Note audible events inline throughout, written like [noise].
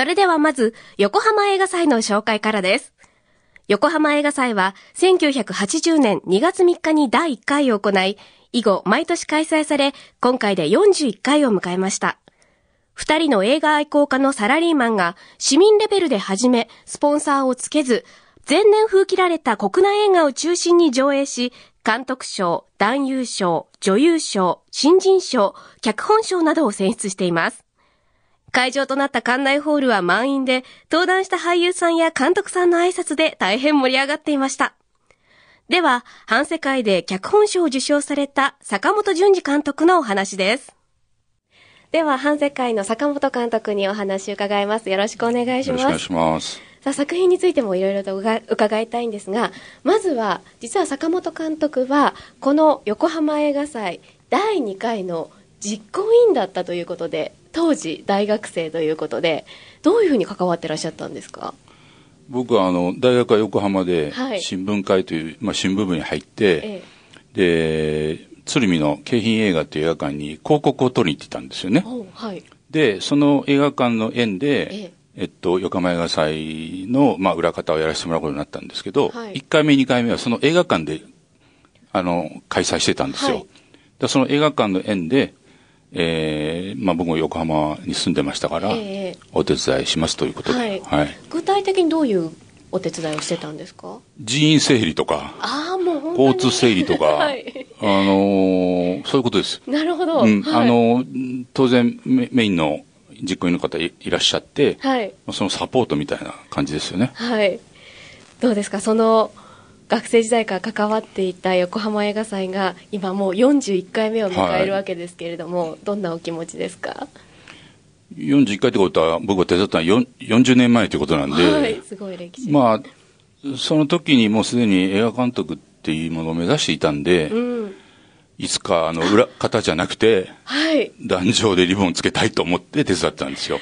それではまず、横浜映画祭の紹介からです。横浜映画祭は、1980年2月3日に第1回を行い、以後毎年開催され、今回で41回を迎えました。二人の映画愛好家のサラリーマンが市民レベルで始め、スポンサーをつけず、前年風切られた国内映画を中心に上映し、監督賞、男優賞、女優賞、新人賞、脚本賞などを選出しています。会場となった館内ホールは満員で、登壇した俳優さんや監督さんの挨拶で大変盛り上がっていました。では、反世界で脚本賞を受賞された坂本淳二監督のお話です。では、反世界の坂本監督にお話を伺います。よろしくお願いします。よろしくお願いします。さあ、作品についてもいろいろと伺いたいんですが、まずは、実は坂本監督は、この横浜映画祭第2回の実行委員だったということで、当時大学生ということで、どういうふうに関わってらっしゃったんですか？僕はあの大学は横浜ではい。新聞会という、まあ、新聞部に入って、えで鶴見の京浜映画という映画館に広告を取りに行ってたんですよね。はい。でその映画館の縁で、ええ。っと、横浜映画祭の、まあ、裏方をやらせてもらうことになったんですけど、はい。1回目2回目はその映画館であの開催してたんですよ。はい。でその映画館の縁で、えーまあ、僕も横浜に住んでましたから、ええお手伝いしますということで、はいはい具体的にどういうお手伝いをしてたんですか？人員整理とか、ああ、もう。交通整理とか、[laughs] はい。あのーそういうことです。なるほど。うん、はい、あのー当然メメインの実行委員の方いいらっしゃって、はい。そのサポートみたいな感じですよね。はい。どうですか？その学生時代から関わっていた横浜映画祭が今もう41回目を迎えるわけですけれども、どんなお気持ちですか？41回ってことは僕が手伝ったのは4 40年前ということなんで、はい、すごい歴史。まあ、その時にもうすでに映画監督っていうものを目指していたんで、うん。いつかあの裏方じゃなくて、はい。壇上でリボンつけたいと思って手伝ったんですよ。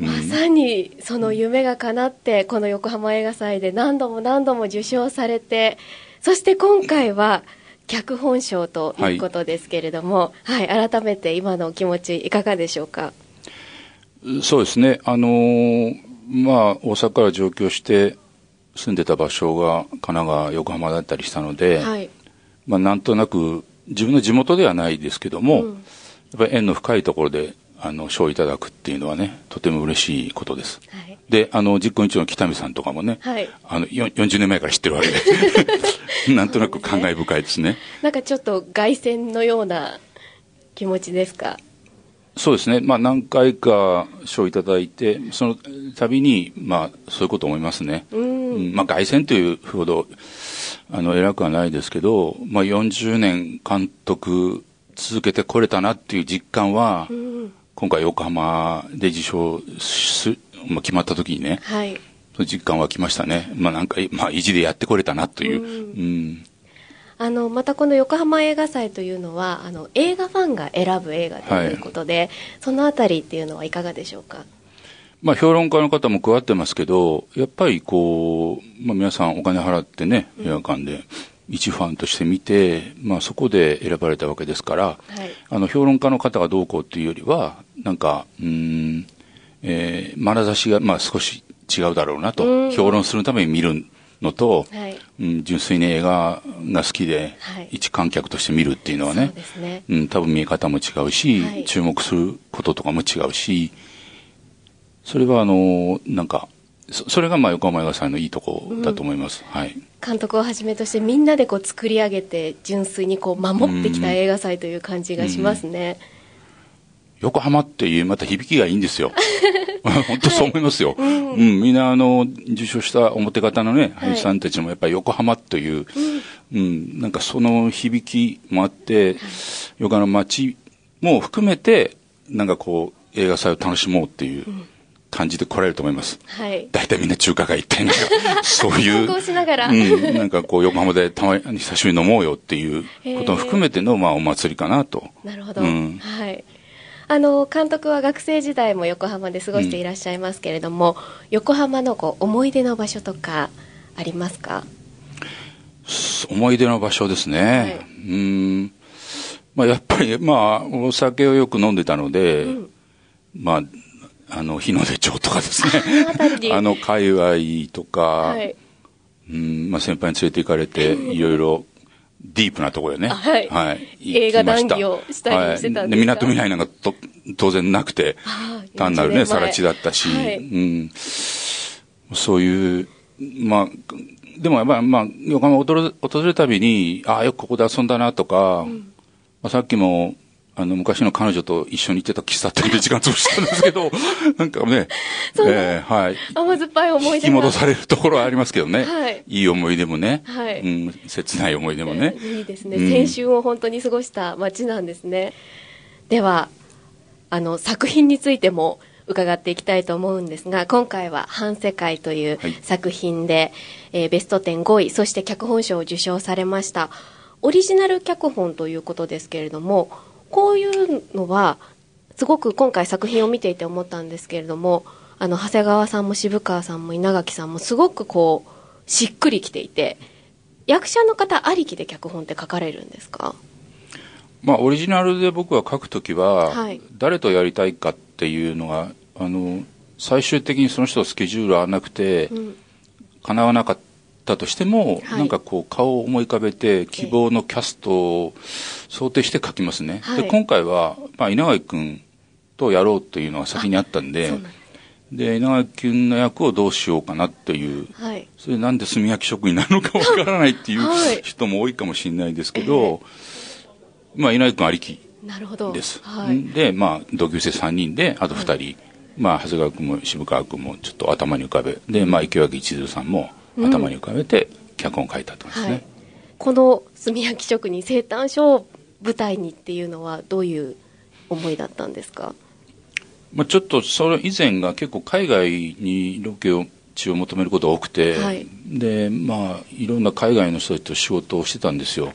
うん。まさにその夢が叶って、この横浜映画祭で何度も何度も受賞されて、そして今回は脚本賞ということですけれども、はい、改めて今のお気持ちいかがでしょうか？そうですね。あのーまあ、大阪から上京して住んでた場所が神奈川、横浜だったりしたので、はい。まあ、なんとなく自分の地元ではないですけども、うん。やっぱり縁の深いところで、あの、賞をいただくっていうのはね、とても嬉しいことです。はい。で、あの、実行委員長の北見さんとかもね、はいあの、よ40年前から知ってるわけで、[laughs] なんとなく感慨深いですね。なんかちょっと凱旋のような気持ちですか？そうですね。まあ、何回か賞をいただいて、その度に、まあ、そういうことを思いますね。うん。うんまあ、凱旋というほど、あの、偉くはないですけど、まあ、40年監督続けてこれたなっていう実感は、うん。今回横浜で受賞す、まあ、決まった時にね、はい。実感は来ましたね。まあ、なんか、まあ、意地でやってこれたなという。うんうんあの、またこの横浜映画祭というのは、あの、映画ファンが選ぶ映画ということで、そのあたりっていうのはいかがでしょうか？まあ、評論家の方も加わってますけど、やっぱりこう、まあ、皆さんお金払ってね、映画館で、一ファンとして見て、まあ、そこで選ばれたわけですから、はい。あの、評論家の方がどうこうっていうよりは、なんか、うーん、えー、眼差しが、まあ、少し違うだろうなと、うん評論するために見るのと、はい。うん、純粋に映画が好きで、はい一観客として見るっていうのはそうね。うん、多分見え方も違うし、はい注目することとかも違うし、それはあの、なんか、そそれがまあ横浜映画祭のいいとこだと思います。はい。監督をはじめとしてみんなでこう作り上げて純粋にこう守ってきた映画祭という感じがしますね。横浜っていうまた響きがいいんですよ。[laughs] 本当そう思いますよ。うん、みんなあの、受賞した表方のね、俳優さんたちもやっぱり横浜という、うん、なんかその響きもあって、横浜の街も含めて、なんかこう、映画祭を楽しもうっていう感じで来られると思います。はい。大体みんな中華街行って、なんか、そういう。観光しながらうん、なんかこう、横浜でたまに久しぶりに飲もうよっていうことも含めての、まあ、お祭りかなと。なるほど。うんはい。あの、監督は学生時代も横浜で過ごしていらっしゃいますけれども、横浜のこう思い出の場所とかありますか？思い出の場所ですね。はいうん。まあ、やっぱり、まあ、お酒をよく飲んでたので、うんまあ、あの、日の出町とかですね。[laughs] あの、界隈とか、はい。うん、まあ、先輩に連れて行かれて、[laughs] いろいろ、ディープなところへね。あはい。映画談義をしたりしてたんですか？はい。で、港未来なんかと当然なくて単なる40ね、さら地だったし、はい。うん。そういう、まあ、でもやっぱり、まあ、横浜を訪れ訪れるたびに、ああ、よくここで遊んだなとか、まあ、さっきも、あの、昔の彼女と一緒に行ってた喫茶店で時間潰したんですけど、[laughs] なんかね、そうえーはい。甘酸っぱい思い出が。引き戻されるところはありますけどね。はいいい思い出もね。はいうん、切ない思い出もね。いいですね。うん青春を本当に過ごした街なんですね。では、あの、作品についても伺っていきたいと思うんですが、今回は反世界というはい作品で、えーベスト10 5位、そして脚本賞を受賞されました。オリジナル脚本ということですけれども、こういうのは、すごく今回作品を見ていて思ったんですけれども、あの、長谷川さんも渋川さんも稲垣さんもすごくこう、しっくりきていて、役者の方ありきで脚本って書かれるんですか？まあ、オリジナルで僕は書くときは、はい誰とやりたいかっていうのが、あの、最終的にその人のスケジュール合わなくて、うん。叶わなかったとしても、はいなんかこう顔を思い浮かべて希望のキャストを想定して書きますね。はいで、今回は、まあ、稲垣君とやろうというのが先にあったんでで稲垣君の役をどうしようかなという、はい。それなんで炭焼き職になるのかわからないっていうはい人も多いかもしれないですけど、まあ、稲垣君ありきなるほど。です。はい。で、まあ、同級生3人で、あと2人、まあ、長谷川君も渋川君もちょっと頭に浮かべ、で、まあ、池脇一途さんも頭に浮かべて、脚本を書いたとですね。はい。この炭焼き職人生誕賞を舞台にっていうのはどういう思いだったんですか？まあ、ちょっとそれ以前が結構海外にロケを地を求めることが多くて、はいでまあいろんな海外の人たちと仕事をしてたんですよはい。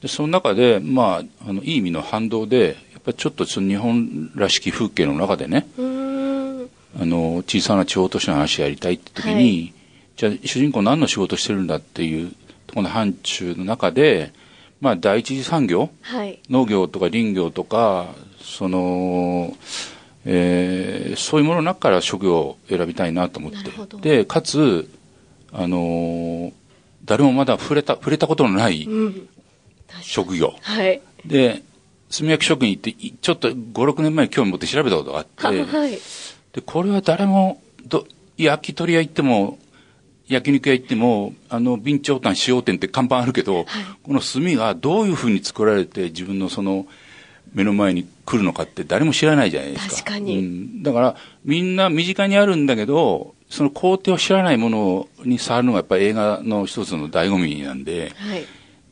でその中でまああのいい意味の反動でやっぱりちょっとその日本らしき風景の中でね。あの小さな地方都市の話やりたいって時に、はいじゃあ主人公何の仕事してるんだっていうところの範疇の中でまあ第一次産業？はい。農業とか林業とかその、えーそういうものの中から職業を選びたいなと思って。でかつあのー誰もまだ触れた触れたことのない職業。はい。で炭焼き職人っていちょっと56年前に興味持って調べたことがあって。は [laughs] はい。でこれは誰もど焼き鳥屋行っても焼肉屋行ってもあの備長炭使用店って看板あるけど、この炭がどういうふうに作られて自分のその目の前に来るのかって誰も知らないじゃないですか。確かにうん、だからみんな身近にあるんだけどその工程を知らないものに触るのがやっぱり映画の一つの醍醐味なんで、はい。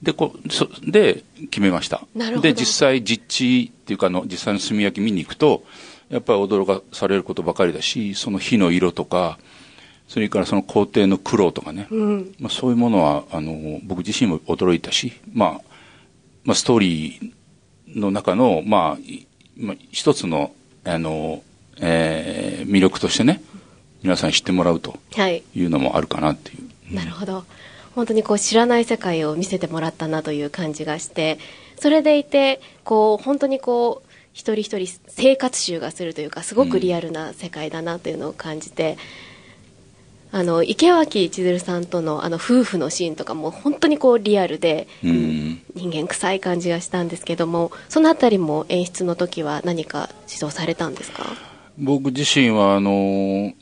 で、こそで、決めました。なるほどで、実際、実地っていうかあの、実際の炭焼き見に行くと、やっぱり驚かされることばかりだし、その火の色とか、それからその工程の苦労とかね、うん。まあ、そういうものは、あの、僕自身も驚いたし、まあ、まあ、ストーリーの中の、まあ、いまあ、一つの、あの、えー魅力としてね、皆さんに知ってもらうとはい。いうのもあるかなっていう。なるほど。本当にこう知らない世界を見せてもらったなという感じがして、それでいて、こう本当にこう、一人一人生活集がするというか、すごくリアルな世界だなというのを感じて、あの、池脇千鶴さんとのあの夫婦のシーンとかも本当にこうリアルで、うん。人間臭い感じがしたんですけども、そのあたりも演出の時は何か指導されたんですか？僕自身はあの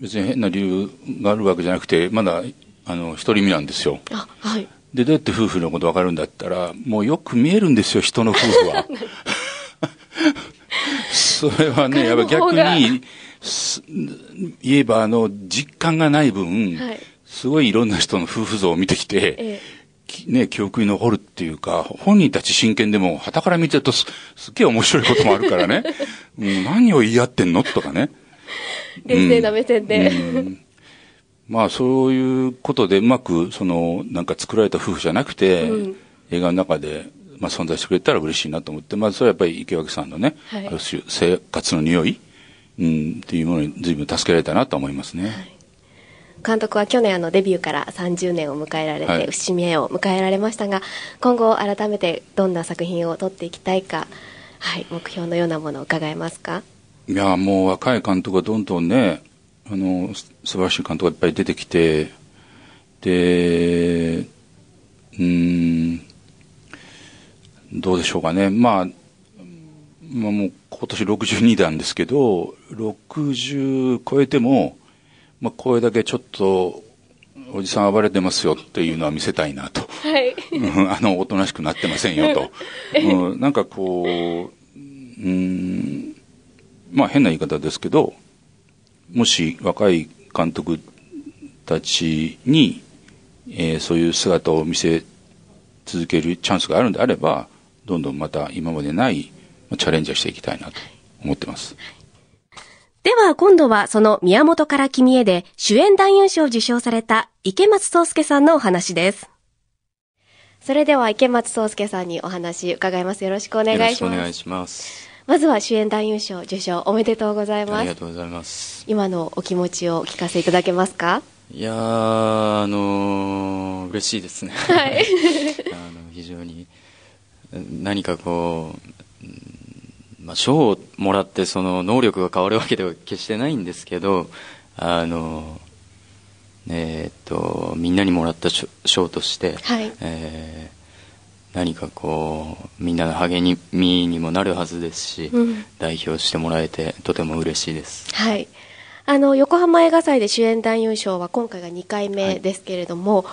別に変な理由があるわけじゃなくてまだあの独り身なんですよ。あ、はい。でどうやって夫婦のこと分かるんだったらもうよく見えるんですよ人の夫婦は。[laughs] [laughs] それはねやっぱ逆にす言えばあの実感がない分、はい。すごいいろんな人の夫婦像を見てきて、ええ。きね、記憶に残るっていうか、本人たち真剣でも、旗から見てるとす、すっげえ面白いこともあるからね。[laughs] うん、何を言い合ってんの？とかね。冷静な目線で。うん。まあ、そういうことでうまく、その、なんか作られた夫婦じゃなくて、うん。映画の中で、まあ、存在してくれたら嬉しいなと思って、まずそれはやっぱり池脇さんのね、はい。生活の匂い、うん、っていうものに随分助けられたなと思いますね。監督は去年あのデビューから30年を迎えられて、はい節目を迎えられましたが今後改めてどんな作品を撮っていきたいか、はい、目標のようなものを伺えますか？いや、もう若い監督がどんどんね、あの、素晴らしい監督がいっぱい出てきて、で、うん、どうでしょうかね。まあ、まあ、もう今年62なんですけど、60超えても、まあ、これだけちょっと、おじさん暴れてますよっていうのは見せたいなと。はい。うんあの、おとなしくなってませんよと。[laughs] うん、なんかこう、うん、まあ変な言い方ですけど、もし若い監督たちに、えーそういう姿を見せ続けるチャンスがあるんであれば、どんどんまた今までないまあチャレンジをしていきたいなと思ってます。では今度はその宮本から君へで主演男優賞を受賞された池松壮介さんのお話です。それでは池松壮介さんにお話伺います。よろしくお願いしよろしくお願います。します。まずは主演男優賞受賞おめでとうございあます。りがとうございます。今のお気持ちをお聞かせいただけますか？いやー、あのー嬉しいですね。はい。[laughs] あの非常に何かこう、うんまあ、賞をもらってその能力が変わるわけでは決してないんですけど、あのえーっとみんなにもらった賞賞として、はいえー何かこうみんなの励みにもなるはずですし、うん代表してもらえてとても嬉しいです。はい。あの、横浜映画祭で主演男優賞は今回が2回目ですけれども、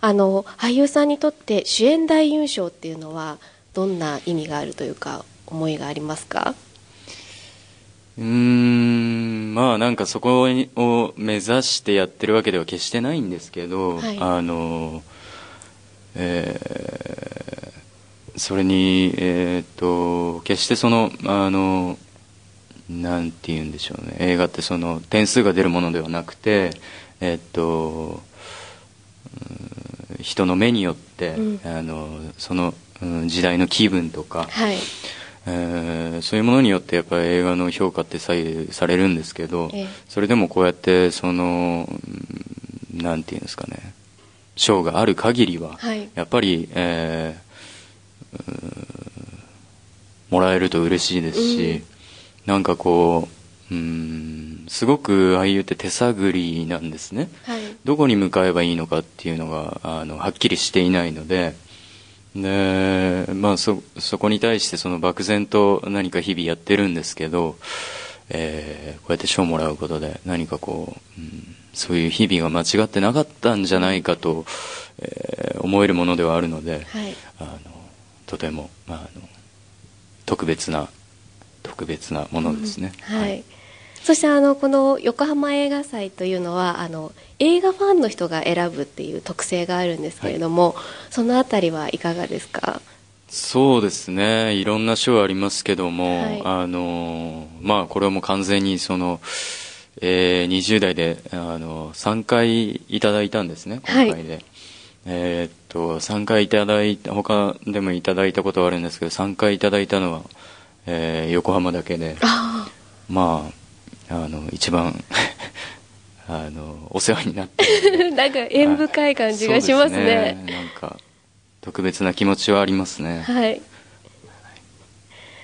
あの、俳優さんにとって主演男優賞っていうのはどんな意味があるというか、思いがありますか？うーんまあなんかそこを目指してやってるわけでは決してないんですけど、はい。あのえーそれにえーっと決してそのあのなんて言うんでしょうね。映画ってその点数が出るものではなくてえーっとうん人の目によって、うん。あのその、うん時代の気分とか、はい。えーそういうものによってやっぱり映画の評価って左右されるんですけど、ええそれでもこうやってそのうんなんていうんですかね賞がある限りは、はいやっぱり、えーもらえると嬉しいですし、なんかこううんすごく俳優って手探りなんですね。はい。どこに向かえばいいのかっていうのがあのはっきりしていないのでで、まあ、そそこに対してその漠然と何か日々やってるんですけど、えーこうやって賞をもらうことで何かこう、うんそういう日々が間違ってなかったんじゃないかと、えー思えるものではあるので、はい。あのとても、まあ、あの特別な特別なものですね。はい。そしてあの、この横浜映画祭というのは、あの、映画ファンの人が選ぶっていう特性があるんですけれども、そのあたりはいかがですか？そうですね、いろんな賞ありますけども、はい。あのまあ、これはもう完全にその、えー20代であの3回いただいたんですね、今回で。えーっと3回いただいた他でもいただいたことはあるんですけど3回いただいたのは、えー横浜だけで。あまああの一番 [laughs] あのお世話になって [laughs] なんか縁深い感じがしますそうねで。なんか特別な気持ちはありますね。はい。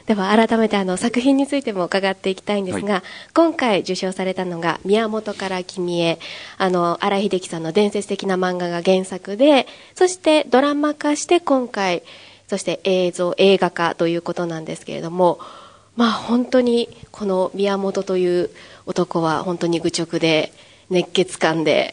では改めてあの作品についても伺っていきたいんですが、は今回受賞されたのが宮本から君へ、あの、荒井秀樹さんの伝説的な漫画が原作で、そしてドラマ化して今回、そして映像、映画化ということなんですけれども、まあ本当にこの宮本という男は本当に愚直で熱血感で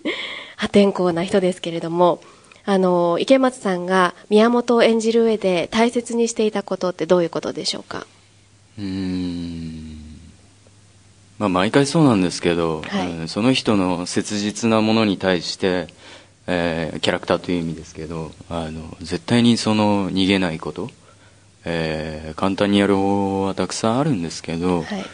[laughs] 破天荒な人ですけれども、あの、池松さんが宮本を演じる上で大切にしていたことってどういうことでしょうか？うーん。まあ毎回そうなんですけど、はい。うんその人の切実なものに対して、えーキャラクターという意味ですけどあの絶対にその逃げないこと、えー簡単にやる方はたくさんあるんですけど、はい。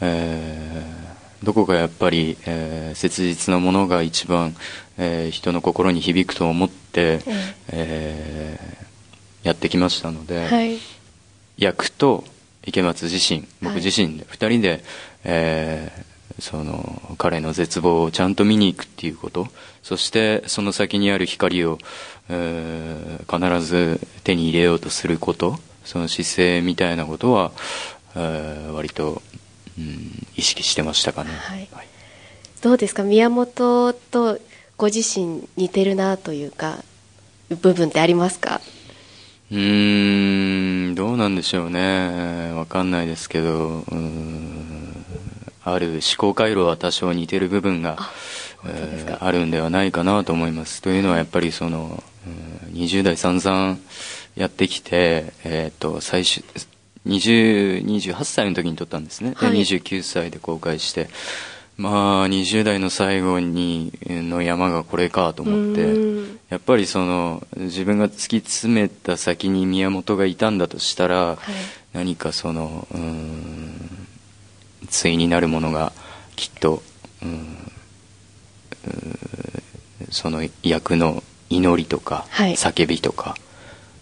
えーどこかやっぱり、えー切実なものが一番、えー人の心に響くと思って、ええーやってきましたので、はい。役と池松自身僕はい自身で2人で、えーその彼の絶望をちゃんと見に行くっていうことそしてその先にある光を、えー必ず手に入れようとすることその姿勢みたいなことは、えー割とうん、意識してましたかね。はいどうですか？宮本とご自身似てるなというか部分ってありますか？うーん、どうなんでしょうね。わかんないですけど、ある思考回路は多少似てる部分が、あるんではないかなと思います。というのはやっぱりその、うん20代散々やってきて、えっ、と、最終、20、28歳の時に撮ったんですね。ではい。29歳で公開して、まあ、20代の最後に、の山がこれかと思って、うん。やっぱりその自分が突き詰めた先に宮本がいたんだとしたら、はい。何かそのうーん対になるものがきっとその役の祈りとか、はい。叫びとか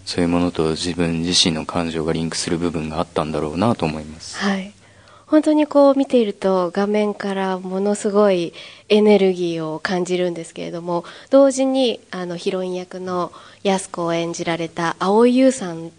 そういうものと自分自身の感情がリンクする部分があったんだろうなと思います。はい本当にこう見ていると画面からものすごいエネルギーを感じるんですけれども同時にあのヒロイン役の安子を演じられた蒼井優さん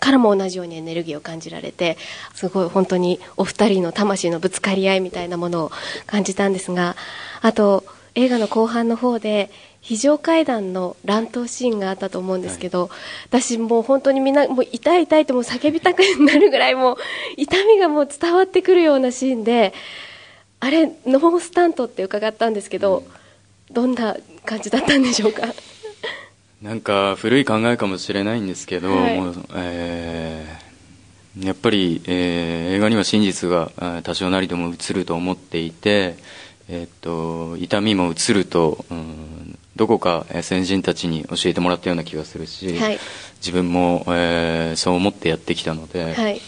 からも同じようにエネルギーを感じられてすごい本当にお二人の魂のぶつかり合いみたいなものを感じたんですがあと映画の後半の方で非常階段の乱闘シーンがあったと思うんですけど、私もう本当にみんなもう痛い痛いともう叫びたくなるぐらいもう痛みがもう伝わってくるようなシーンであれノースタントって伺ったんですけど、どんな感じだったんでしょうか？なんか古い考えかもしれないんですけど、はい。もうえーやっぱり、えー映画には真実が多少なりとも映ると思っていて、えと痛みも映ると、うんどこかえー先人たちに教えてもらったような気がするし、はい。自分も、えーそう思ってやってきたので、はい。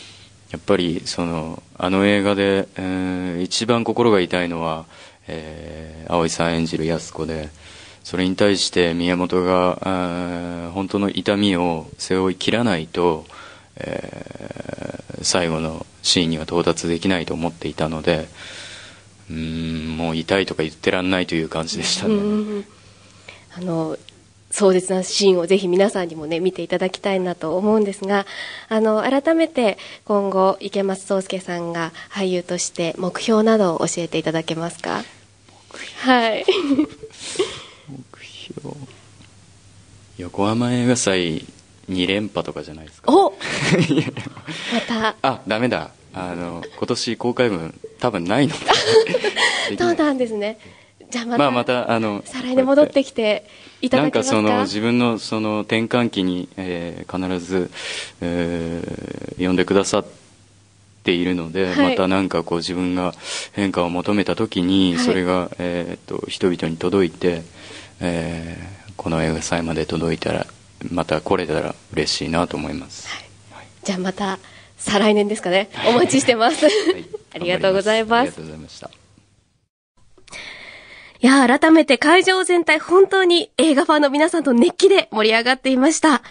やっぱりそのあの映画で、えー一番心が痛いのは、えー、葵さん演じる安子でそれに対して宮本が、えー本当の痛みを背負い切らないと、えー最後のシーンには到達できないと思っていたのでうーんもう痛いとか言ってらんないという感じでしたね。うん。あの壮絶なシーンをぜひ皆さんにもね見ていただきたいなと思うんですがあの改めて今後池松壮亮さんが俳優として目標などを教えていただけますか？はい。目標。横浜映画祭2連覇とかじゃないですか？お [laughs] また。あダメだあの今年公開分多分ないの。[laughs] でそうなんですね。じゃあまた,、まあまたあの再来年戻ってきていたなんかだけますか？その自分のその転換期に、えー必ず、えー呼んでくださっているので、はい。またなんかこう自分が変化を求めた時にはい。それが、えーっと人々に届いて、えーこの映画祭まで届いたらまた来れたら嬉しいなと思います、じゃあまた再来年ですかねお待ちしてます、はい [laughs] ありがとうございますありがとうございましたいやー、改めて会場全体本当に映画ファンの皆さんと熱気で盛り上がっていました。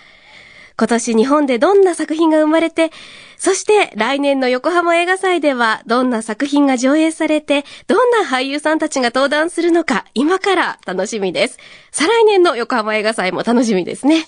今年日本でどんな作品が生まれて、そして来年の横浜映画祭ではどんな作品が上映されて、どんな俳優さんたちが登壇するのか今から楽しみです。再来年の横浜映画祭も楽しみですね。